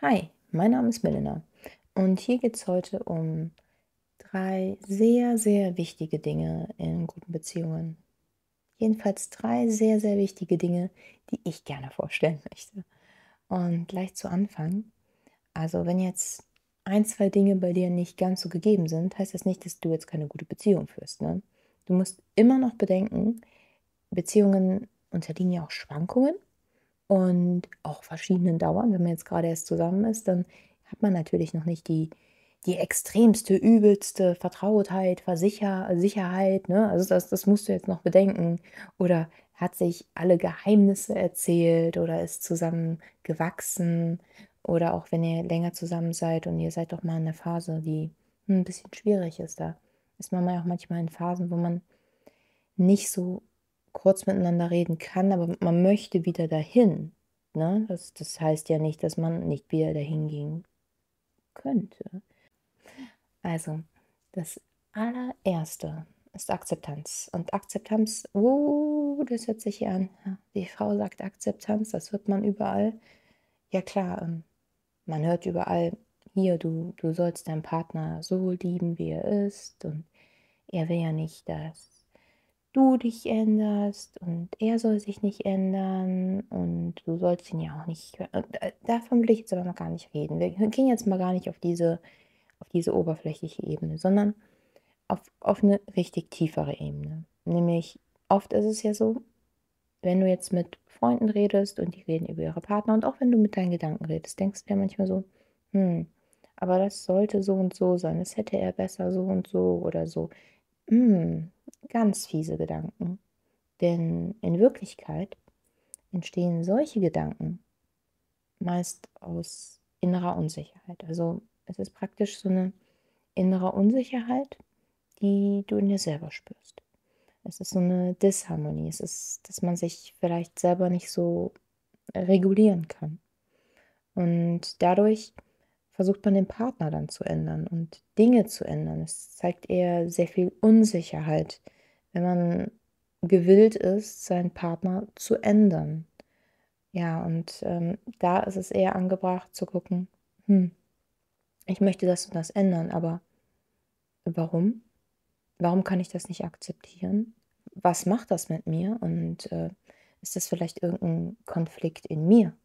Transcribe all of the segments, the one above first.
Hi, mein Name ist Melina und hier geht es heute um drei sehr, sehr wichtige Dinge in guten Beziehungen. Jedenfalls drei sehr, sehr wichtige Dinge, die ich gerne vorstellen möchte. Und gleich zu Anfang, also wenn jetzt ein, zwei Dinge bei dir nicht ganz so gegeben sind, heißt das nicht, dass du jetzt keine gute Beziehung führst. Ne? Du musst immer noch bedenken, Beziehungen unterliegen ja auch Schwankungen und auch verschiedenen Dauern. Wenn man jetzt gerade erst zusammen ist, dann hat man natürlich noch nicht die, die extremste, übelste Vertrautheit, Versicher Sicherheit. Ne? Also das, das musst du jetzt noch bedenken. Oder hat sich alle Geheimnisse erzählt oder ist zusammen gewachsen. Oder auch wenn ihr länger zusammen seid und ihr seid doch mal in einer Phase, die ein bisschen schwierig ist. Da ist man ja auch manchmal in Phasen, wo man nicht so kurz miteinander reden kann, aber man möchte wieder dahin. Ne? Das, das heißt ja nicht, dass man nicht wieder dahin gehen könnte. Also, das allererste ist Akzeptanz. Und Akzeptanz, uh, das hört sich hier an. Die Frau sagt Akzeptanz, das hört man überall. Ja klar, ähm, man hört überall, hier, du, du sollst deinen Partner so lieben, wie er ist. Und er will ja nicht, dass du dich änderst und er soll sich nicht ändern und du sollst ihn ja auch nicht. Äh, davon will ich jetzt aber mal gar nicht reden. Wir gehen jetzt mal gar nicht auf diese, auf diese oberflächliche Ebene, sondern auf, auf eine richtig tiefere Ebene. Nämlich, oft ist es ja so, wenn du jetzt mit Freunden redest und die reden über ihre Partner und auch wenn du mit deinen Gedanken redest, denkst du ja manchmal so, hm, aber das sollte so und so sein, das hätte er besser so und so oder so. Hm, ganz fiese Gedanken. Denn in Wirklichkeit entstehen solche Gedanken meist aus innerer Unsicherheit. Also es ist praktisch so eine innere Unsicherheit, die du in dir selber spürst. Es ist so eine Disharmonie. Es ist, dass man sich vielleicht selber nicht so regulieren kann. Und dadurch versucht man den Partner dann zu ändern und Dinge zu ändern. Es zeigt eher sehr viel Unsicherheit, wenn man gewillt ist, seinen Partner zu ändern. Ja, und ähm, da ist es eher angebracht zu gucken, hm, ich möchte das und das ändern, aber warum? Warum kann ich das nicht akzeptieren? Was macht das mit mir? Und äh, ist das vielleicht irgendein Konflikt in mir?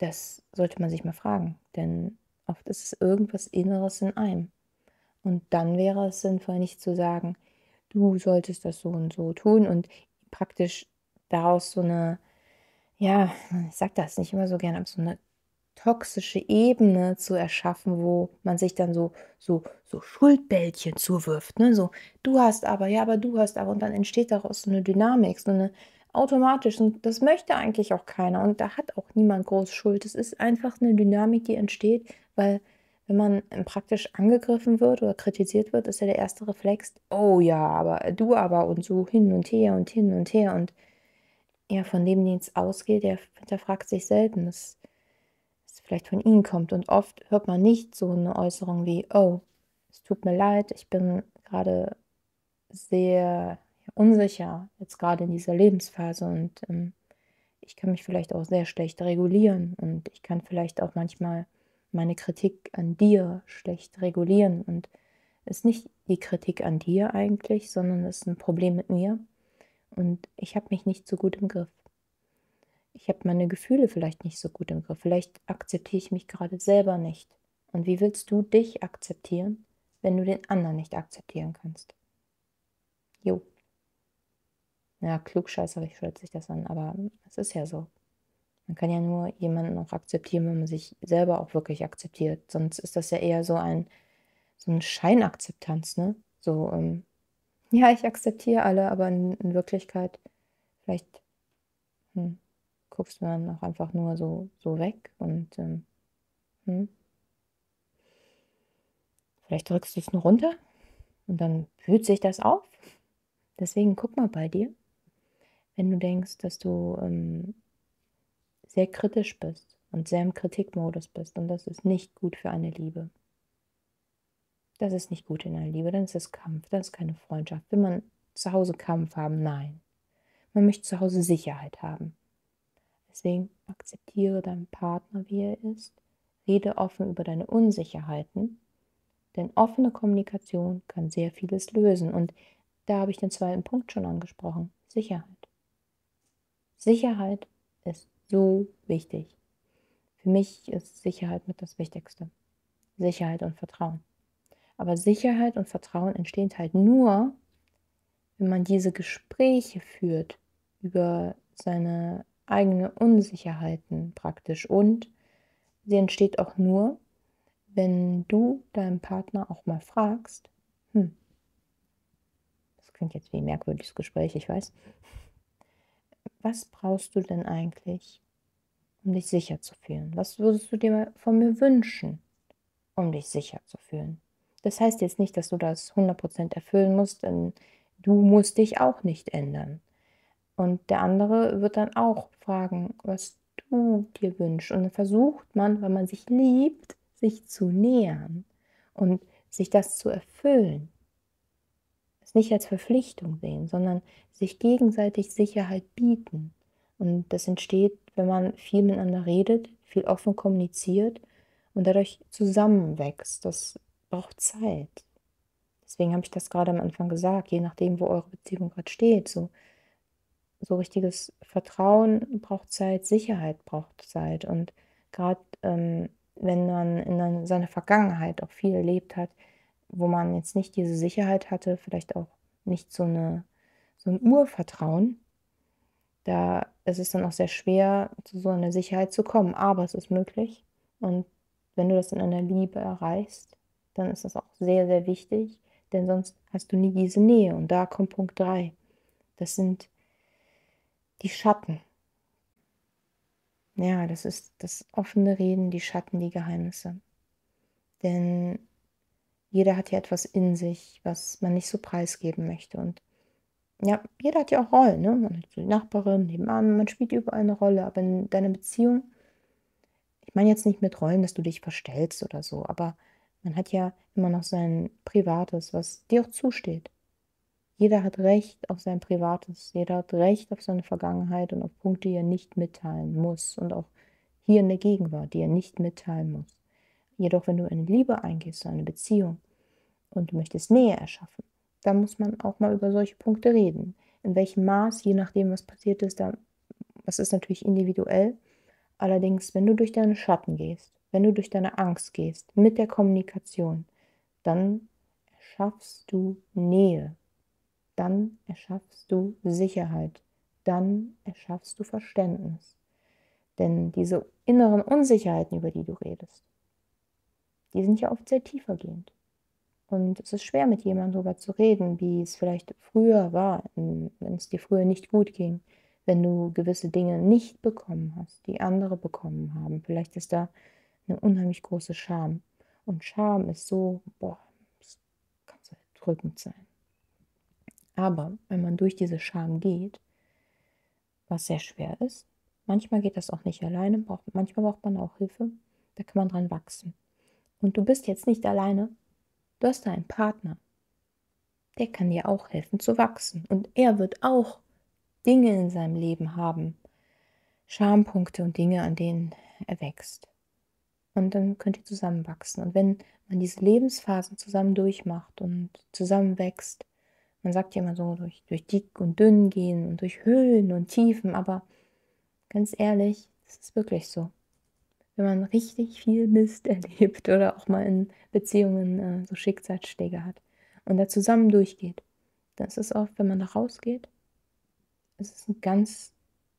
Das sollte man sich mal fragen, denn oft ist es irgendwas Inneres in einem. Und dann wäre es sinnvoll, nicht zu sagen, du solltest das so und so tun und praktisch daraus so eine, ja, ich sag das nicht immer so gerne, aber so eine toxische Ebene zu erschaffen, wo man sich dann so, so, so Schuldbällchen zuwirft. Ne? So, du hast aber, ja, aber du hast aber. Und dann entsteht daraus so eine Dynamik, so eine automatisch. Und das möchte eigentlich auch keiner. Und da hat auch niemand groß Schuld. Es ist einfach eine Dynamik, die entsteht, weil wenn man praktisch angegriffen wird oder kritisiert wird, ist ja der erste Reflex, oh ja, aber du aber und so hin und her und hin und her. Und ja, von dem, den es ausgeht, der hinterfragt sich selten, dass es vielleicht von ihnen kommt. Und oft hört man nicht so eine Äußerung wie, oh, es tut mir leid, ich bin gerade sehr unsicher, jetzt gerade in dieser Lebensphase und ähm, ich kann mich vielleicht auch sehr schlecht regulieren und ich kann vielleicht auch manchmal meine Kritik an dir schlecht regulieren und es ist nicht die Kritik an dir eigentlich, sondern es ist ein Problem mit mir und ich habe mich nicht so gut im Griff. Ich habe meine Gefühle vielleicht nicht so gut im Griff. Vielleicht akzeptiere ich mich gerade selber nicht. Und wie willst du dich akzeptieren, wenn du den anderen nicht akzeptieren kannst? Jo. Ja, klugscheißerisch hört sich das an, aber es ist ja so. Man kann ja nur jemanden auch akzeptieren, wenn man sich selber auch wirklich akzeptiert. Sonst ist das ja eher so ein so eine Scheinakzeptanz, ne? So, ähm, ja, ich akzeptiere alle, aber in, in Wirklichkeit vielleicht hm, guckst du dann auch einfach nur so, so weg und ähm, hm, vielleicht drückst du es nur runter und dann fühlt sich das auf. Deswegen guck mal bei dir wenn du denkst, dass du ähm, sehr kritisch bist und sehr im Kritikmodus bist. Und das ist nicht gut für eine Liebe. Das ist nicht gut in einer Liebe, dann ist es Kampf, dann ist keine Freundschaft. Will man zu Hause Kampf haben? Nein. Man möchte zu Hause Sicherheit haben. Deswegen akzeptiere deinen Partner, wie er ist. Rede offen über deine Unsicherheiten, denn offene Kommunikation kann sehr vieles lösen. Und da habe ich den zweiten Punkt schon angesprochen. Sicherheit. Sicherheit ist so wichtig. Für mich ist Sicherheit mit das Wichtigste. Sicherheit und Vertrauen. Aber Sicherheit und Vertrauen entstehen halt nur, wenn man diese Gespräche führt über seine eigenen Unsicherheiten praktisch. Und sie entsteht auch nur, wenn du deinen Partner auch mal fragst, hm, das klingt jetzt wie ein merkwürdiges Gespräch, ich weiß, was brauchst du denn eigentlich, um dich sicher zu fühlen? Was würdest du dir von mir wünschen, um dich sicher zu fühlen? Das heißt jetzt nicht, dass du das 100% erfüllen musst, denn du musst dich auch nicht ändern. Und der andere wird dann auch fragen, was du dir wünschst. Und dann versucht man, weil man sich liebt, sich zu nähern und sich das zu erfüllen. Es nicht als Verpflichtung sehen, sondern sich gegenseitig Sicherheit bieten. Und das entsteht, wenn man viel miteinander redet, viel offen kommuniziert und dadurch zusammenwächst. Das braucht Zeit. Deswegen habe ich das gerade am Anfang gesagt, je nachdem, wo eure Beziehung gerade steht. So, so richtiges Vertrauen braucht Zeit, Sicherheit braucht Zeit. Und gerade ähm, wenn man in seiner Vergangenheit auch viel erlebt hat, wo man jetzt nicht diese Sicherheit hatte, vielleicht auch nicht so, eine, so ein Urvertrauen, da ist es dann auch sehr schwer, zu so einer Sicherheit zu kommen. Aber es ist möglich. Und wenn du das in einer Liebe erreichst, dann ist das auch sehr, sehr wichtig, denn sonst hast du nie diese Nähe. Und da kommt Punkt 3. Das sind die Schatten. Ja, das ist das offene Reden, die Schatten, die Geheimnisse. Denn jeder hat ja etwas in sich, was man nicht so preisgeben möchte. Und ja, jeder hat ja auch Rollen, ne? Man hat die Nachbarin nebenan, man spielt überall eine Rolle, aber in deiner Beziehung, ich meine jetzt nicht mit Rollen, dass du dich verstellst oder so, aber man hat ja immer noch sein Privates, was dir auch zusteht. Jeder hat Recht auf sein Privates, jeder hat Recht auf seine Vergangenheit und auf Punkte, die er nicht mitteilen muss und auch hier in der Gegenwart, die er nicht mitteilen muss. Jedoch, wenn du eine Liebe eingehst, eine Beziehung und du möchtest Nähe erschaffen, dann muss man auch mal über solche Punkte reden. In welchem Maß, je nachdem, was passiert ist, da, das ist natürlich individuell. Allerdings, wenn du durch deine Schatten gehst, wenn du durch deine Angst gehst, mit der Kommunikation, dann erschaffst du Nähe dann erschaffst du Sicherheit, dann erschaffst du Verständnis. Denn diese inneren Unsicherheiten, über die du redest, die sind ja oft sehr tiefergehend. Und es ist schwer, mit jemandem darüber zu reden, wie es vielleicht früher war, wenn es dir früher nicht gut ging, wenn du gewisse Dinge nicht bekommen hast, die andere bekommen haben. Vielleicht ist da eine unheimlich große Scham. Und Scham ist so, boah, das kann so drückend sein. Aber wenn man durch diese Scham geht, was sehr schwer ist, manchmal geht das auch nicht alleine, braucht, manchmal braucht man auch Hilfe, da kann man dran wachsen. Und du bist jetzt nicht alleine, du hast da einen Partner, der kann dir auch helfen zu wachsen. Und er wird auch Dinge in seinem Leben haben, Schampunkte und Dinge, an denen er wächst. Und dann könnt ihr zusammen wachsen. Und wenn man diese Lebensphasen zusammen durchmacht und zusammen wächst, man sagt ja immer so, durch, durch dick und dünn gehen und durch Höhen und Tiefen, aber ganz ehrlich, es ist wirklich so. Wenn man richtig viel Mist erlebt oder auch mal in Beziehungen äh, so Schicksalsschläge hat und da zusammen durchgeht, dann ist oft, wenn man da rausgeht, es ist ein ganz,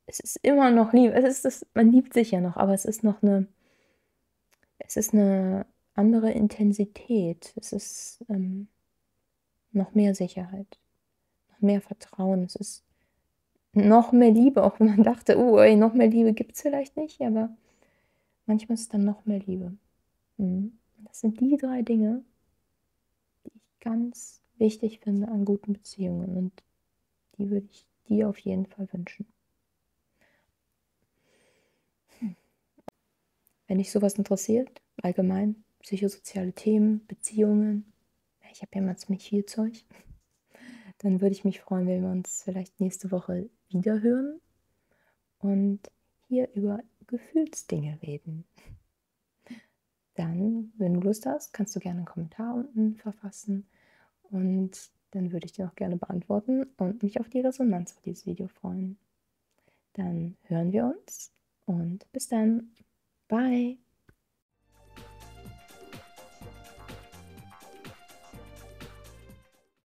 es ist immer noch lieb, es ist das, man liebt sich ja noch, aber es ist noch eine, es ist eine andere Intensität, es ist ähm, noch mehr Sicherheit, noch mehr Vertrauen. Es ist noch mehr Liebe, auch wenn man dachte, oh, ey, noch mehr Liebe gibt es vielleicht nicht, aber manchmal ist es dann noch mehr Liebe. Mhm. Das sind die drei Dinge, die ich ganz wichtig finde an guten Beziehungen und die würde ich dir auf jeden Fall wünschen. Hm. Wenn dich sowas interessiert, allgemein psychosoziale Themen, Beziehungen, ich habe ja mal ziemlich viel Zeug. Dann würde ich mich freuen, wenn wir uns vielleicht nächste Woche wieder hören. Und hier über Gefühlsdinge reden. Dann, wenn du Lust hast, kannst du gerne einen Kommentar unten verfassen und dann würde ich dir auch gerne beantworten und mich auf die Resonanz auf dieses Video freuen. Dann hören wir uns und bis dann. Bye.